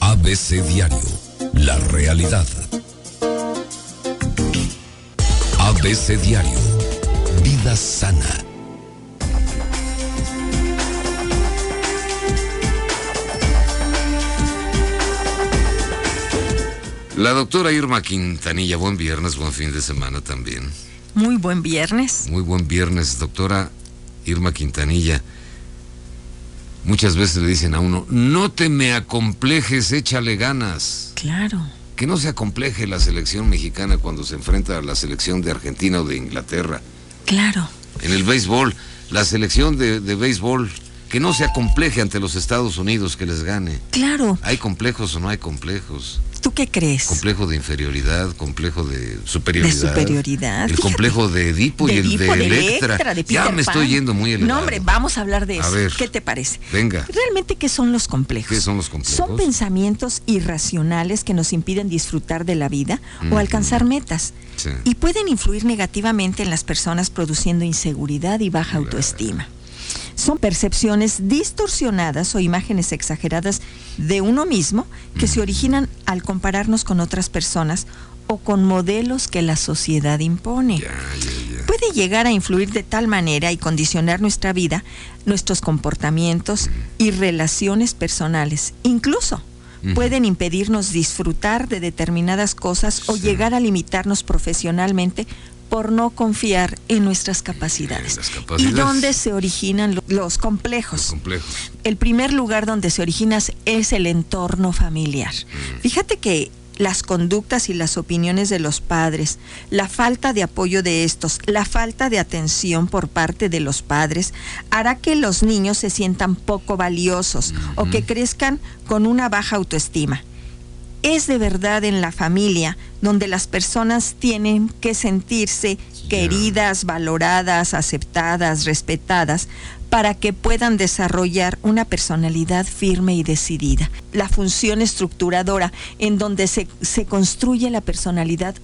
ABC Diario, la realidad. ABC Diario, vida sana. La doctora Irma Quintanilla, buen viernes, buen fin de semana también. Muy buen viernes. Muy buen viernes, doctora Irma Quintanilla. Muchas veces le dicen a uno, no te me acomplejes, échale ganas. Claro. Que no se acompleje la selección mexicana cuando se enfrenta a la selección de Argentina o de Inglaterra. Claro. En el béisbol, la selección de, de béisbol, que no se acompleje ante los Estados Unidos que les gane. Claro. ¿Hay complejos o no hay complejos? ¿Tú qué crees? Complejo de inferioridad, complejo de superioridad. De superioridad. El Fíjate. complejo de Edipo y el Edipo, de Electra. Electra, de ya me estoy yendo muy elevado. No, hombre, vamos a hablar de A eso. ver. ¿Qué te parece? Venga. Realmente, ¿qué son los complejos? ¿Qué son los complejos? Son pensamientos irracionales que nos impiden disfrutar de la vida o alcanzar metas. Sí. Y pueden influir negativamente en las personas produciendo inseguridad y baja autoestima. Son percepciones distorsionadas o imágenes exageradas de uno mismo que se originan al compararnos con otras personas o con modelos que la sociedad impone puede llegar a influir de tal manera y condicionar nuestra vida, nuestros comportamientos y relaciones personales. Incluso pueden impedirnos disfrutar de determinadas cosas o Sí. llegar a limitarnos profesionalmente por no confiar en nuestras capacidades. ¿Y dónde se originan lo- los Los complejos? el primer lugar donde se origina es el entorno familiar. Fíjate que las conductas y las opiniones de los padres, la falta de apoyo de estos, la falta de atención por parte de los padres, hará que los niños se sientan poco valiosos o que crezcan con una baja autoestima. Es de verdad en la familia donde las personas tienen que sentirse queridas, valoradas, aceptadas, respetadas, para que puedan desarrollar una personalidad firme y decidida. La función estructuradora en donde se, se construye la personalidad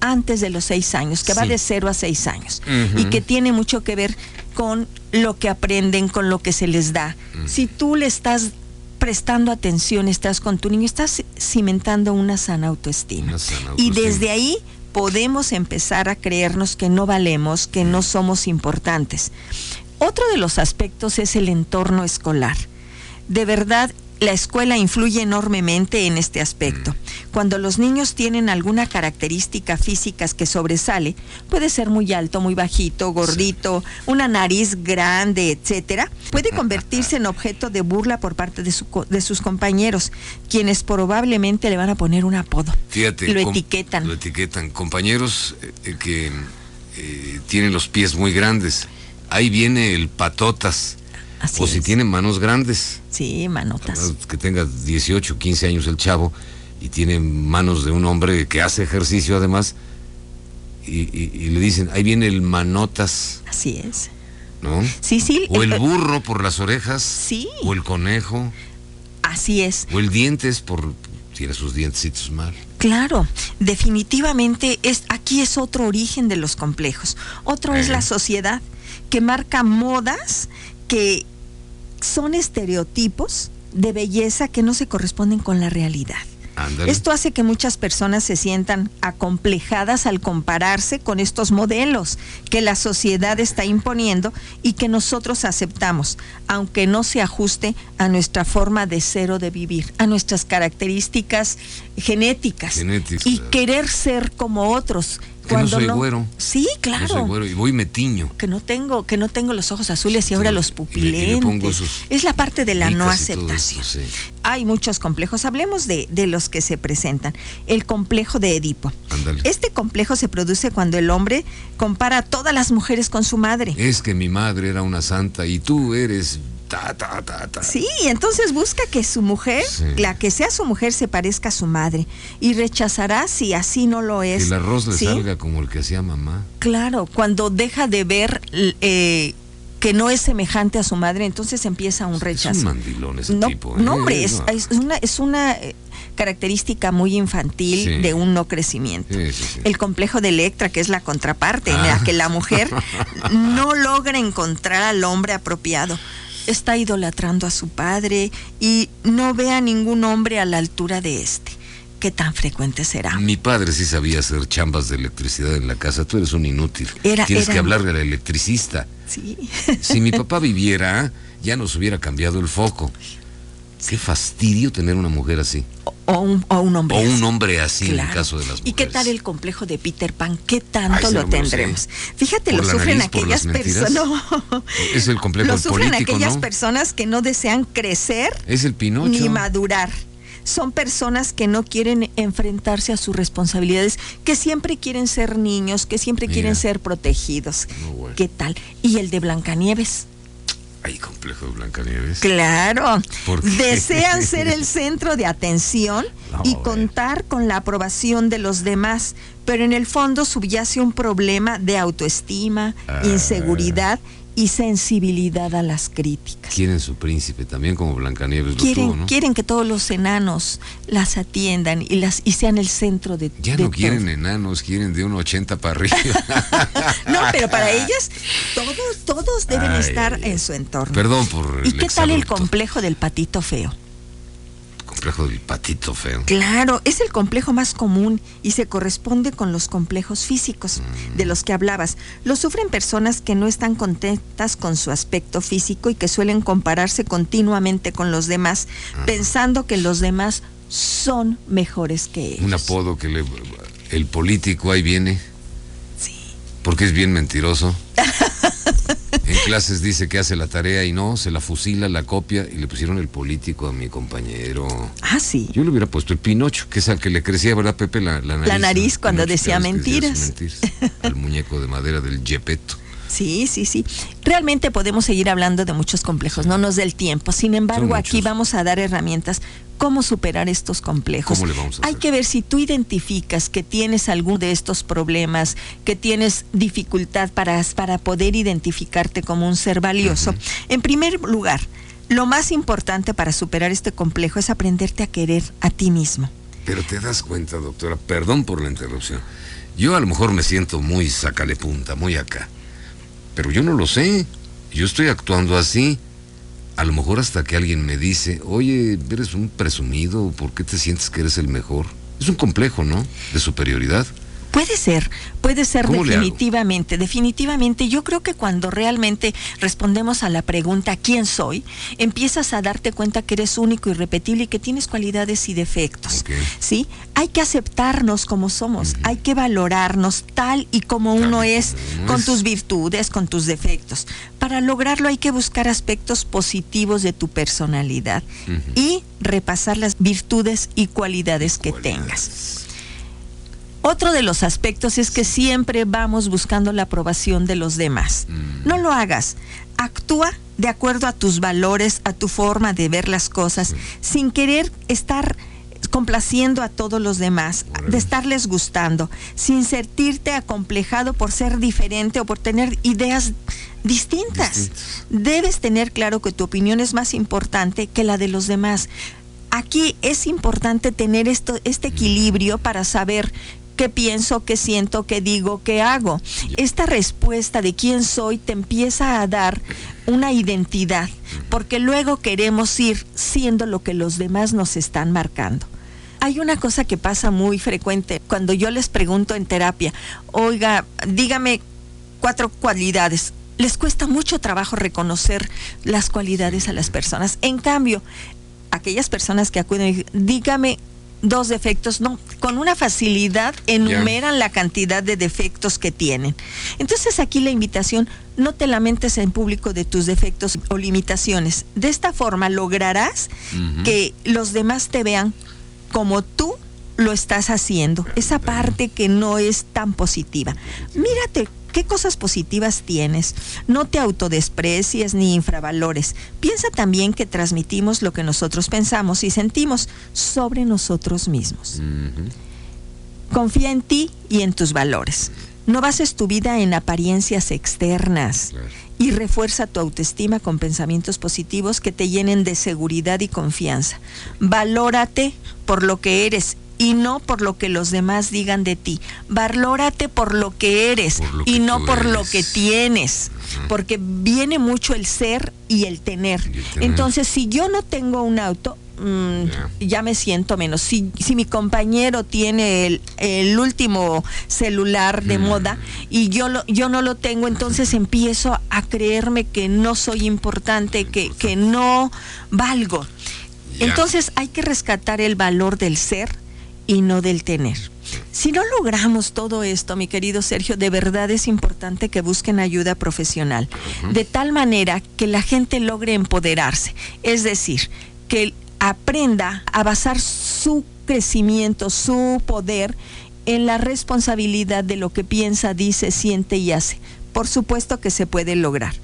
antes de los seis años, que va de cero a seis años, y que tiene mucho que ver con lo que aprenden, con lo que se les da. Si tú le estás prestando atención, estás con tu niño, estás cimentando una sana autoestima. Una sana Y autoestima. desde ahí podemos empezar a creernos que no valemos, que no somos importantes. Otro de los aspectos es el entorno escolar. De verdad, la escuela influye enormemente en este aspecto. Cuando los niños tienen alguna característica física que sobresale, puede ser muy alto, muy bajito, gordito, una nariz grande, etcétera, puede convertirse en objeto de burla por parte de, su de sus compañeros, quienes probablemente le van a poner un apodo. Fíjate. Lo etiquetan. Lo etiquetan. Compañeros eh, eh, que eh, tienen los pies muy grandes. Ahí viene el patotas. Así o si es. tiene manos grandes. Sí, manotas. Que tenga 18, 15 años el chavo y tiene manos de un hombre que hace ejercicio además. Y, y- y le dicen, ahí viene el manotas, Así es. ¿no? Sí, sí. O el eh, burro por las orejas. Sí. O el conejo. Así es. O el dientes por... Tiene sus dientecitos mal. Claro, definitivamente es aquí es otro origen de los complejos. Otro es Eh. la sociedad que marca modas que son estereotipos de belleza que no se corresponden con la realidad. Esto hace que muchas personas se sientan acomplejadas al compararse con estos modelos que la sociedad está imponiendo y que nosotros aceptamos, aunque no se ajuste a nuestra forma de ser o de vivir, a nuestras características genéticas. Y querer ser como otros. Que no soy güero. Sí, claro. Yo soy güero y voy metiño. Que no tengo, que no tengo los ojos azules y ahora los pupilentes. es la parte de la no aceptación. eso, sí. Hay muchos complejos. Hablemos de, de los que se presentan. El complejo de Edipo. Ándale. Este complejo se produce cuando el hombre compara a todas las mujeres con su madre. Es que mi madre era una santa y tú eres ta ta ta ta. Sí, entonces busca que su mujer, Sí. la que sea su mujer, se parezca a su madre y rechazará si así no lo Que es. el arroz le ¿Sí? salga como el que hacía mamá. Claro, cuando deja de ver eh, que no es semejante a su madre, entonces empieza un Es rechazo. un mandilón ese no, tipo. ¿eh? no, hombre, es, es una, es una eh, característica muy infantil Sí. de un no crecimiento. Sí, sí, sí. El complejo de Electra, que es la contraparte, en Ah. la que la mujer no logra encontrar al hombre apropiado. Está idolatrando a su padre y no ve a ningún hombre a la altura de este. ¿Qué tan frecuente será? Mi padre sí sabía hacer chambas de electricidad en la casa. Tú eres un inútil. Era- Tienes era- que hablarle al electricista. Sí. Si mi papá viviera, ya nos hubiera cambiado el foco. Qué fastidio tener una mujer así. O, un, o un hombre. O un así. hombre así en el caso de las mujeres. ¿Y qué tal el complejo de Peter Pan? ¿Qué tanto lo no tendremos? Fíjate, ¿Por lo sufren nariz, aquellas personas. No. Es el complejo Lo sufren político, aquellas ¿no? personas que no desean crecer Es el Pinocho. ni madurar. Son personas que no quieren enfrentarse a sus responsabilidades, que siempre quieren ser niños, que siempre Mira. quieren ser protegidos. Bueno. ¿Qué tal? ¿Y el de Blancanieves? Ay, complejo de Blancanieves. Claro. Desean ser el centro de atención No, y contar con la aprobación de los demás, pero en el fondo subyace un problema de autoestima, Ah. inseguridad y sensibilidad a las críticas. Quieren su príncipe, también como Blancanieves lo Quieren, tuvo, ¿no? quieren que todos los enanos las atiendan y las y sean el centro de Ya de no quieren enanos, quieren de un 80 para arriba. No, pero para ellas todos todos deben Ay, estar ay, en su entorno. Perdón por ¿Y el qué tal el complejo del patito feo? Complejo del patito feo? Claro, es el complejo más común y se corresponde con los complejos físicos de los que hablabas. Lo sufren personas que no están contentas con su aspecto físico y que suelen compararse continuamente con los demás, pensando que los demás son mejores que ellos. Un apodo que le... El político ahí viene. Sí. Porque es bien mentiroso. Clases dice que hace la tarea y no, se la fusila, la copia y le pusieron el político a mi compañero. Ah, sí. Yo le hubiera puesto el Pinocho, que es al que le crecía, ¿verdad, Pepe? La, la nariz. nariz ¿no? cuando Pinocho, decía mentiras. mentiras. Al muñeco de madera del Gepetto. Sí, sí, sí. Realmente podemos seguir hablando de muchos complejos, no nos dé el tiempo. Sin embargo, aquí vamos a dar herramientas cómo superar estos complejos. ¿Cómo le vamos a Hay que ver si tú identificas que tienes algún de estos problemas, que tienes dificultad para, para poder identificarte como un ser valioso. En primer lugar, lo más importante para superar este complejo es aprenderte a querer a ti mismo. Pero te das cuenta, doctora, perdón por la interrupción. Yo a lo mejor me siento muy sacale punta, muy acá. Pero yo no lo sé. Yo estoy actuando así. A lo mejor hasta que alguien me dice, oye, eres un presumido, ¿por qué te sientes que eres el mejor? Es un complejo, ¿no? De superioridad. Puede ser, puede ser definitivamente, definitivamente. Yo creo que cuando realmente respondemos a la pregunta ¿quién soy? Empiezas a darte cuenta que eres único y repetible y que tienes cualidades y defectos. ¿Sí? Hay que aceptarnos como somos, hay que valorarnos tal y como uno es, con tus virtudes, con tus defectos. Para lograrlo hay que buscar aspectos positivos de tu personalidad y repasar las virtudes y cualidades que tengas. Otro de los aspectos es que siempre vamos buscando la aprobación de los demás. Mm. No lo hagas. Actúa de acuerdo a tus valores, a tu forma de ver las cosas, sin querer estar complaciendo a todos los demás, de estarles gustando, sin sentirte acomplejado por ser diferente o por tener ideas distintas. Distintas. Debes tener claro que tu opinión es más importante que la de los demás. Aquí es importante tener esto, este equilibrio para saber qué pienso, qué siento, qué digo, qué hago. Esta respuesta de quién soy te empieza a dar una identidad, porque luego queremos ir siendo lo que los demás nos están marcando. Hay una cosa que pasa muy frecuente cuando yo les pregunto en terapia, oiga, dígame cuatro cualidades. Les cuesta mucho trabajo reconocer las cualidades a las personas. En cambio, aquellas personas que acuden dígame dos defectos, no, con una facilidad enumeran la cantidad de defectos que tienen. Entonces aquí la invitación, no te lamentes en público de tus defectos o limitaciones. De esta forma lograrás que los demás te vean como tú lo estás haciendo, esa parte que no es tan positiva. Mírate qué cosas positivas tienes, no te autodesprecies ni infravalores. Piensa también que transmitimos lo que nosotros pensamos y sentimos sobre nosotros mismos. Confía en ti y en tus valores. No bases tu vida en apariencias externas y refuerza tu autoestima con pensamientos positivos que te llenen de seguridad y confianza. Valórate por lo que eres y no por lo que los demás digan de ti. Valórate por lo que eres y no por lo que tienes, porque viene mucho el ser y el tener. Y el tener. Entonces, si yo no tengo un auto, mm, Ya. ya me siento menos. Si, si mi compañero tiene el, el último celular de Mm. moda y yo, lo, yo no lo tengo, entonces empiezo a creerme que no soy importante, que, que no valgo. Entonces hay que rescatar el valor del ser y no del tener. Si no logramos todo esto, mi querido Sergio, de verdad es importante que busquen ayuda profesional, de tal manera que la gente logre empoderarse, es decir, que aprenda a basar su crecimiento, su poder en la responsabilidad de lo que piensa, dice, siente y hace. Por supuesto que se puede lograr.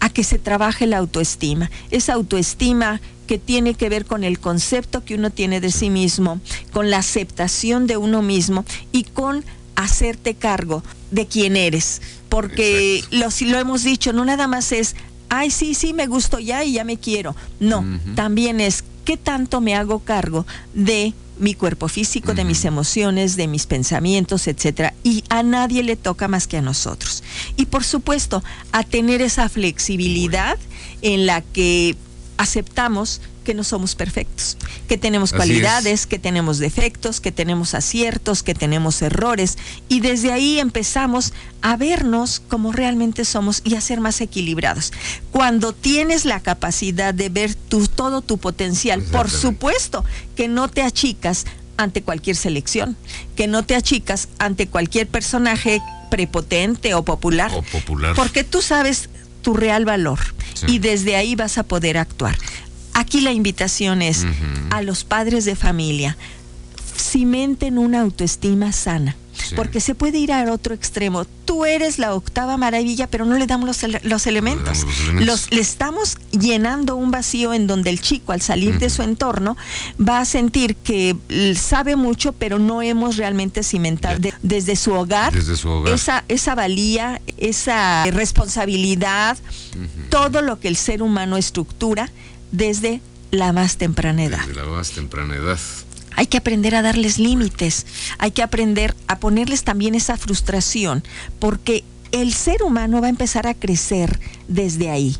A que se trabaje la autoestima. Esa autoestima que tiene que ver con el concepto que uno tiene de sí mismo, con la aceptación de uno mismo y con hacerte cargo de quién eres. Porque lo, si lo hemos dicho, no nada más es, ay, sí, sí, me gusto ya y ya me quiero. No, también es qué tanto me hago cargo de mi cuerpo físico, de mis emociones, de mis pensamientos, etcétera. Y a nadie le toca más que a nosotros. Y por supuesto, a tener esa flexibilidad en la que aceptamos que no somos perfectos, que tenemos Así cualidades, que tenemos defectos, que tenemos aciertos, que tenemos errores. Y desde ahí empezamos a vernos como realmente somos y a ser más equilibrados. Cuando tienes la capacidad de ver tu, todo tu potencial, por supuesto que no te achicas ante cualquier selección, que no te achicas ante cualquier personaje prepotente o popular, O popular. porque tú sabes tu real valor Sí. y desde ahí vas a poder actuar. Aquí la invitación es a los padres de familia, cimenten una autoestima sana. Sí. Porque se puede ir al otro extremo. Tú eres la octava maravilla, pero no le damos los, ele- los elementos. los elementos. Los- le estamos llenando un vacío en donde el chico, al salir de su entorno, va a sentir que sabe mucho, pero no hemos realmente cimentado Ya. de- desde su hogar, Desde su hogar. Esa, esa valía, esa responsabilidad, todo lo que el ser humano estructura desde la más temprana edad. Desde la más temprana edad. Hay que aprender a darles límites, hay que aprender a ponerles también esa frustración, porque el ser humano va a empezar a crecer desde ahí.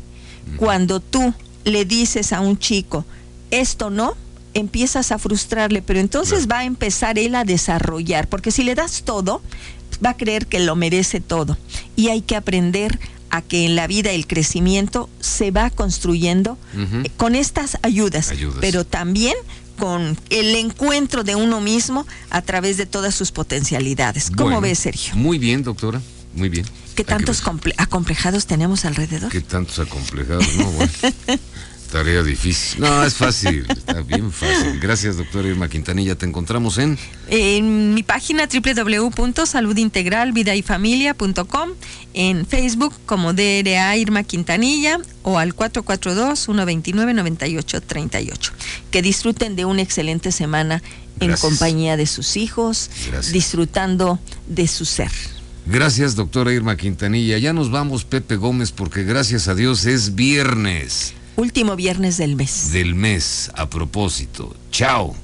Cuando tú le dices a un chico, esto no, empiezas a frustrarle, pero entonces Claro. va a empezar él a desarrollar, porque si le das todo, va a creer que lo merece todo. Y hay que aprender a que en la vida el crecimiento se va construyendo eh, con estas ayudas, Ayudas. pero también con el encuentro de uno mismo a través de todas sus potencialidades. ¿Cómo Bueno, ves, Sergio? Muy bien, doctora. Muy bien. ¿Qué que tantos comple- acomplejados tenemos alrededor? ¿Qué tantos acomplejados? No, bueno. Tarea difícil. No, es fácil. Está bien fácil. Gracias, doctora Irma Quintanilla. Te encontramos en. En mi página www.saludintegralvidayfamilia.com, en Facebook como DRA Irma Quintanilla o al 442-129-9838. Que disfruten de una excelente semana en Gracias. compañía de sus hijos, Gracias. disfrutando de su ser. Gracias, doctora Irma Quintanilla. Ya nos vamos, Pepe Gómez, porque gracias a Dios es viernes Último viernes del mes. del mes. A propósito. Chao.